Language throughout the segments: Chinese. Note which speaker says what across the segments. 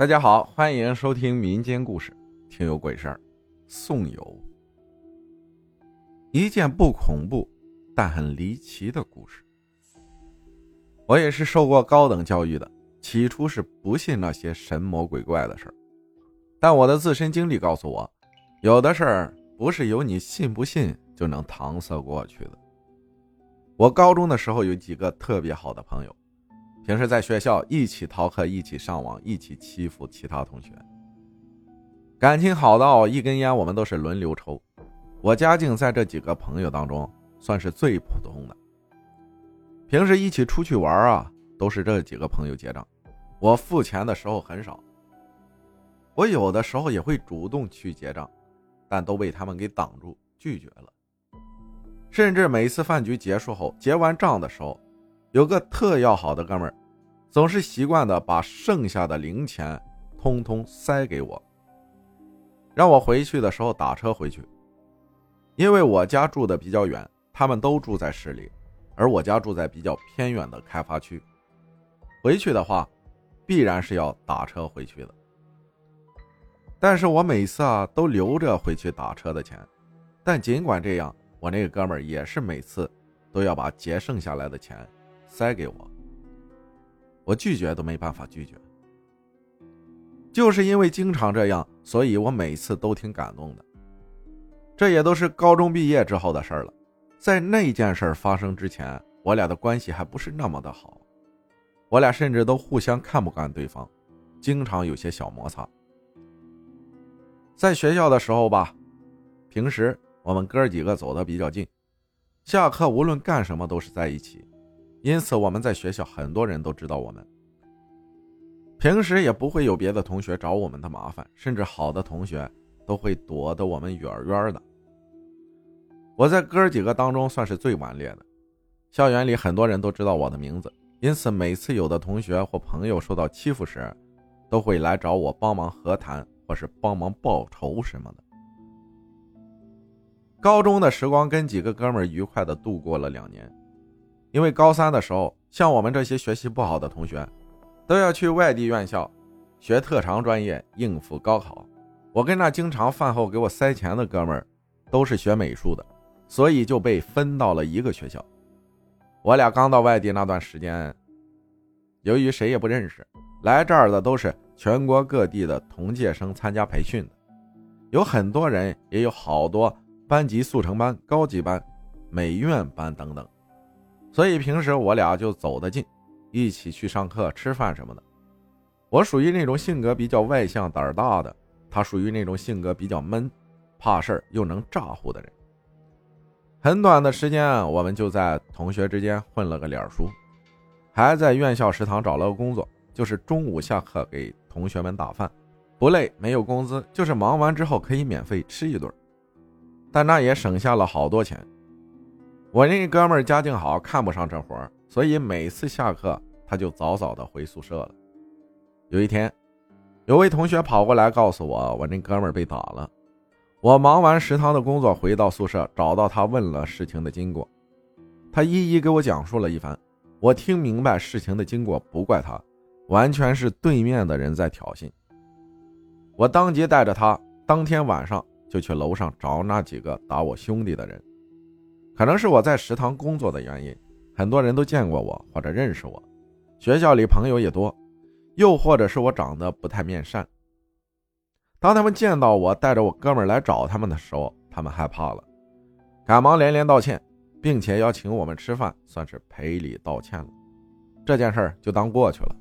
Speaker 1: 大家好，欢迎收听民间故事，听有鬼事儿。宋友，一件不恐怖但很离奇的故事。我也是受过高等教育的，起初是不信那些神魔鬼怪的事儿，但我的自身经历告诉我，有的事儿不是由你信不信就能搪塞过去的。我高中的时候有几个特别好的朋友。平时在学校一起逃课，一起上网，一起欺负其他同学，感情好到一根烟我们都是轮流抽。我家境在这几个朋友当中算是最普通的。平时一起出去玩啊，都是这几个朋友结账，我付钱的时候很少。我有的时候也会主动去结账，但都被他们给挡住拒绝了。甚至每次饭局结束后结完账的时候，有个特要好的哥们儿。总是习惯的把剩下的零钱通通塞给我，让我回去的时候打车回去。因为我家住的比较远，他们都住在市里，而我家住在比较偏远的开发区。回去的话，必然是要打车回去的。但是我每次啊都留着回去打车的钱，但尽管这样，我那个哥们儿也是每次都要把节剩下来的钱塞给我。我拒绝都没办法拒绝，就是因为经常这样，所以我每次都挺感动的。这也都是高中毕业之后的事了，在那件事发生之前，我俩的关系还不是那么的好，我俩甚至都互相看不惯对方，经常有些小摩擦。在学校的时候吧，平时我们哥几个走的比较近，下课无论干什么都是在一起。因此，我们在学校很多人都知道我们。平时也不会有别的同学找我们的麻烦，甚至好的同学都会躲得我们远远的。我在哥几个当中算是最顽劣的，校园里很多人都知道我的名字，因此每次有的同学或朋友受到欺负时，都会来找我帮忙和谈，或是帮忙报仇什么的。高中的时光跟几个哥们愉快的度过了两年。因为高三的时候，像我们这些学习不好的同学，都要去外地院校学特长专业应付高考。我跟那经常饭后给我塞钱的哥们儿，都是学美术的，所以就被分到了一个学校。我俩刚到外地那段时间，由于谁也不认识，来这儿的都是全国各地的同届生参加培训的，有很多人，也有好多班级速成班、高级班、美院班等等。所以平时我俩就走得近，一起去上课、吃饭什么的。我属于那种性格比较外向、胆儿大的，他属于那种性格比较闷、怕事儿又能咋呼的人。很短的时间，我们就在同学之间混了个脸熟，还在院校食堂找了个工作，就是中午下课给同学们打饭，不累，没有工资，就是忙完之后可以免费吃一顿，但那也省下了好多钱。我那哥们家境好，看不上这活儿，所以每次下课他就早早的回宿舍了。有一天，有位同学跑过来告诉我，我那哥们被打了。我忙完食堂的工作，回到宿舍，找到他，问了事情的经过。他一一给我讲述了一番。我听明白事情的经过，不怪他，完全是对面的人在挑衅。我当即带着他，当天晚上就去楼上找那几个打我兄弟的人。可能是我在食堂工作的原因，很多人都见过我或者认识我，学校里朋友也多，又或者是我长得不太面善。当他们见到我带着我哥们来找他们的时候，他们害怕了，赶忙连连道歉，并且要请我们吃饭，算是赔礼道歉了。这件事就当过去了。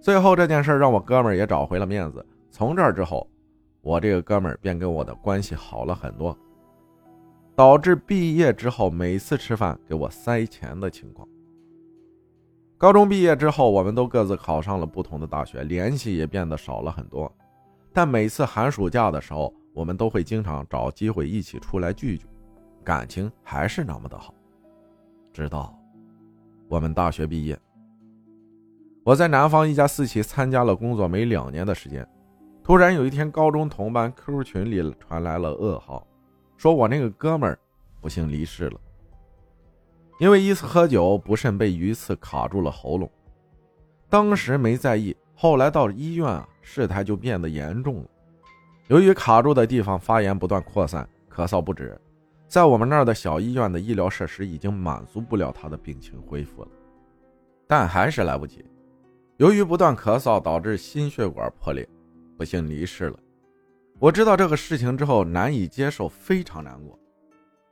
Speaker 1: 最后这件事让我哥们也找回了面子。从这之后，我这个哥们便跟我的关系好了很多。导致毕业之后每次吃饭给我塞钱的情况。高中毕业之后，我们都各自考上了不同的大学，联系也变得少了很多。但每次寒暑假的时候，我们都会经常找机会一起出来聚聚，感情还是那么的好。直到我们大学毕业，我在南方一家私企参加了工作没两年的时间，突然有一天，高中同班 QQ 群里传来了噩耗。说我那个哥们儿不幸离世了，因为一次喝酒不慎被鱼刺卡住了喉咙，当时没在意，后来到医院啊，事态就变得严重了。由于卡住的地方发炎不断扩散，咳嗽不止，在我们那儿的小医院的医疗设施已经满足不了他的病情恢复了，但还是来不及。由于不断咳嗽导致心血管破裂，不幸离世了。我知道这个事情之后难以接受，非常难过。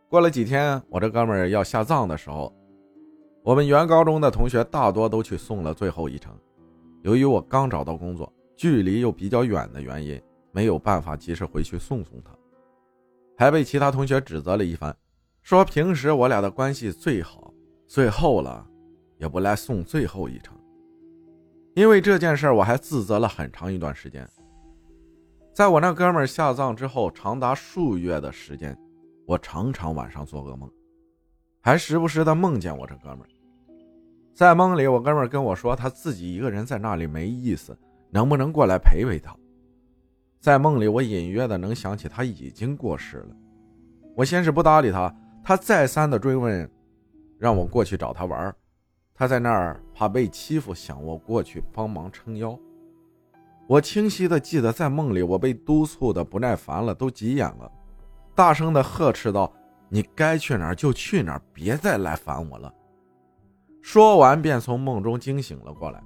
Speaker 1: 过了几天，我这哥们儿要下葬的时候，我们原高中的同学大多都去送了最后一程。由于我刚找到工作，距离又比较远的原因，没有办法及时回去送送他，还被其他同学指责了一番，说平时我俩的关系最好，最后了也不来送最后一程。因为这件事，我还自责了很长一段时间。在我那哥们下葬之后，长达数月的时间，我常常晚上做噩梦，还时不时的梦见我这哥们。在梦里，我哥们跟我说，他自己一个人在那里没意思，能不能过来陪陪他？在梦里，我隐约的能想起他已经过世了。我先是不搭理他，他再三的追问，让我过去找他玩。他在那儿怕被欺负，想我过去帮忙撑腰。我清晰的记得，在梦里我被督促的不耐烦了，都急眼了，大声的呵斥道：“你该去哪儿就去哪儿，别再来烦我了。”说完便从梦中惊醒了过来，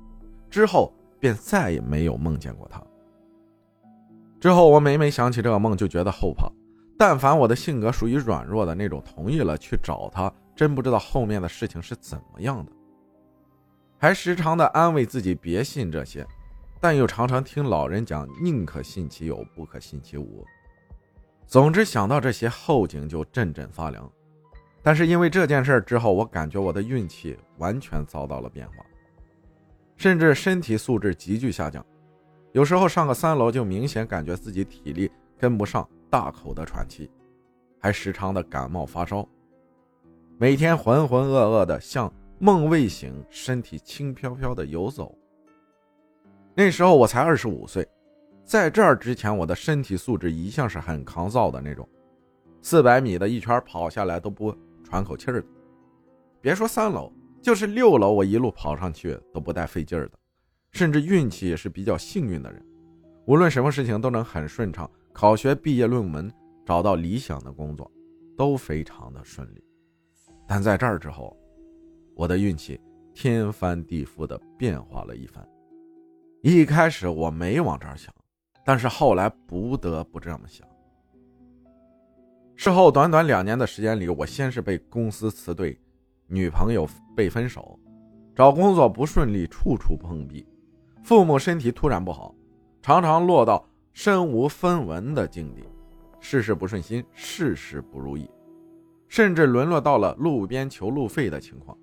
Speaker 1: 之后便再也没有梦见过他。之后我每每想起这个梦，就觉得后怕。但凡我的性格属于软弱的那种，同意了去找他，真不知道后面的事情是怎么样的。还时常的安慰自己别信这些，但又常常听老人讲宁可信其有，不可信其无。总之想到这些后颈就阵阵发凉。但是因为这件事之后，我感觉我的运气完全遭到了变化，甚至身体素质急剧下降。有时候上个三楼就明显感觉自己体力跟不上，大口的喘气，还时常的感冒发烧，每天浑浑噩噩的像。梦未醒，身体轻飘飘的游走。那时候我才二十五岁，在这儿之前，我的身体素质一向是很抗造的那种，四百米的一圈跑下来都不喘口气儿的。别说三楼，就是六楼，我一路跑上去都不带费劲儿的。甚至运气也是比较幸运的人，无论什么事情都能很顺畅，考学、毕业、论文、找到理想的工作，都非常的顺利。但在这儿之后。我的运气天翻地覆的变化了一番。一开始我没往这儿想，但是后来不得不这么想。事后短短两年的时间里，我先是被公司辞退，女朋友被分手，找工作不顺利，处处碰壁，父母身体突然不好，常常落到身无分文的境地，事事不顺心，事事不如意，甚至沦落到了路边求路费的情况。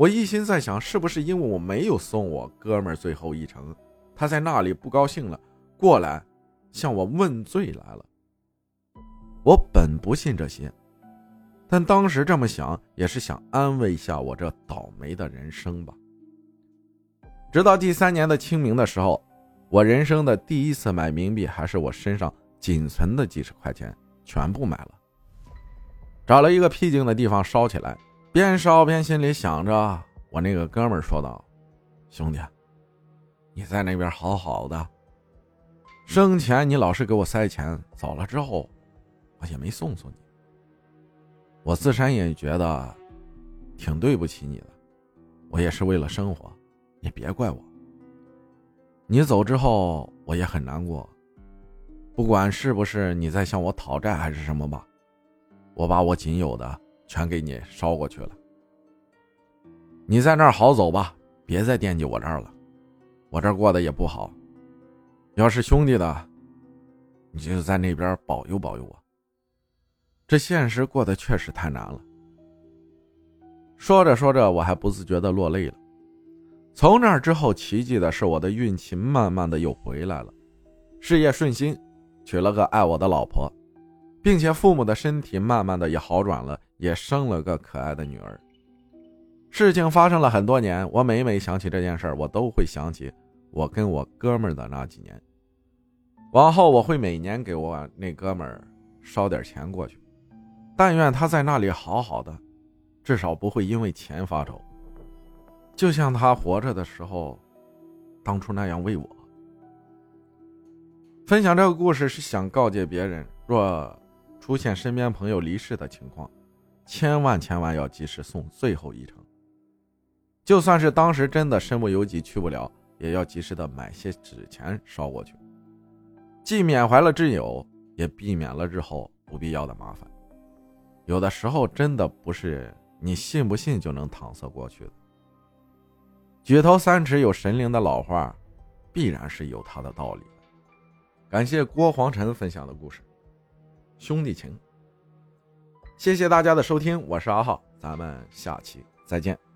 Speaker 1: 我一心在想，是不是因为我没有送我哥们最后一程，他在那里不高兴了，过来向我问罪来了。我本不信这些，但当时这么想，也是想安慰一下我这倒霉的人生吧。直到第三年的清明的时候，我人生的第一次买冥币，还是我身上仅存的几十块钱，全部买了，找了一个僻静的地方烧起来。边烧边心里想着，我那个哥们说道：“兄弟，你在那边好好的，生前你老是给我塞钱，走了之后，我也没送送你。我自身也觉得挺对不起你的，我也是为了生活，你别怪我。你走之后，我也很难过，不管是不是你在向我讨债还是什么吧，我把我仅有的。”全给你烧过去了，你在那儿好走吧，别再惦记我这儿了，我这儿过得也不好。要是兄弟的，你就在那边保佑保佑我。这现实过得确实太难了。说着说着，我还不自觉的落泪了。从那之后，奇迹的是，我的运气慢慢的又回来了，事业顺心，娶了个爱我的老婆。并且父母的身体慢慢的也好转了，也生了个可爱的女儿。事情发生了很多年，我每每想起这件事我都会想起我跟我哥们的那几年。往后我会每年给我那哥们儿烧点钱过去，但愿他在那里好好的，至少不会因为钱发愁，就像他活着的时候，当初那样为我。分享这个故事是想告诫别人，若出现身边朋友离世的情况，千万千万要及时送最后一程。就算是当时真的身不由己去不了，也要及时的买些纸钱烧过去，既缅怀了挚友，也避免了日后不必要的麻烦。有的时候真的不是你信不信就能搪塞过去的。举头三尺有神灵的老话，必然是有它的道理。感谢郭黄晨分享的故事，兄弟情。谢谢大家的收听，我是阿浩，咱们下期再见。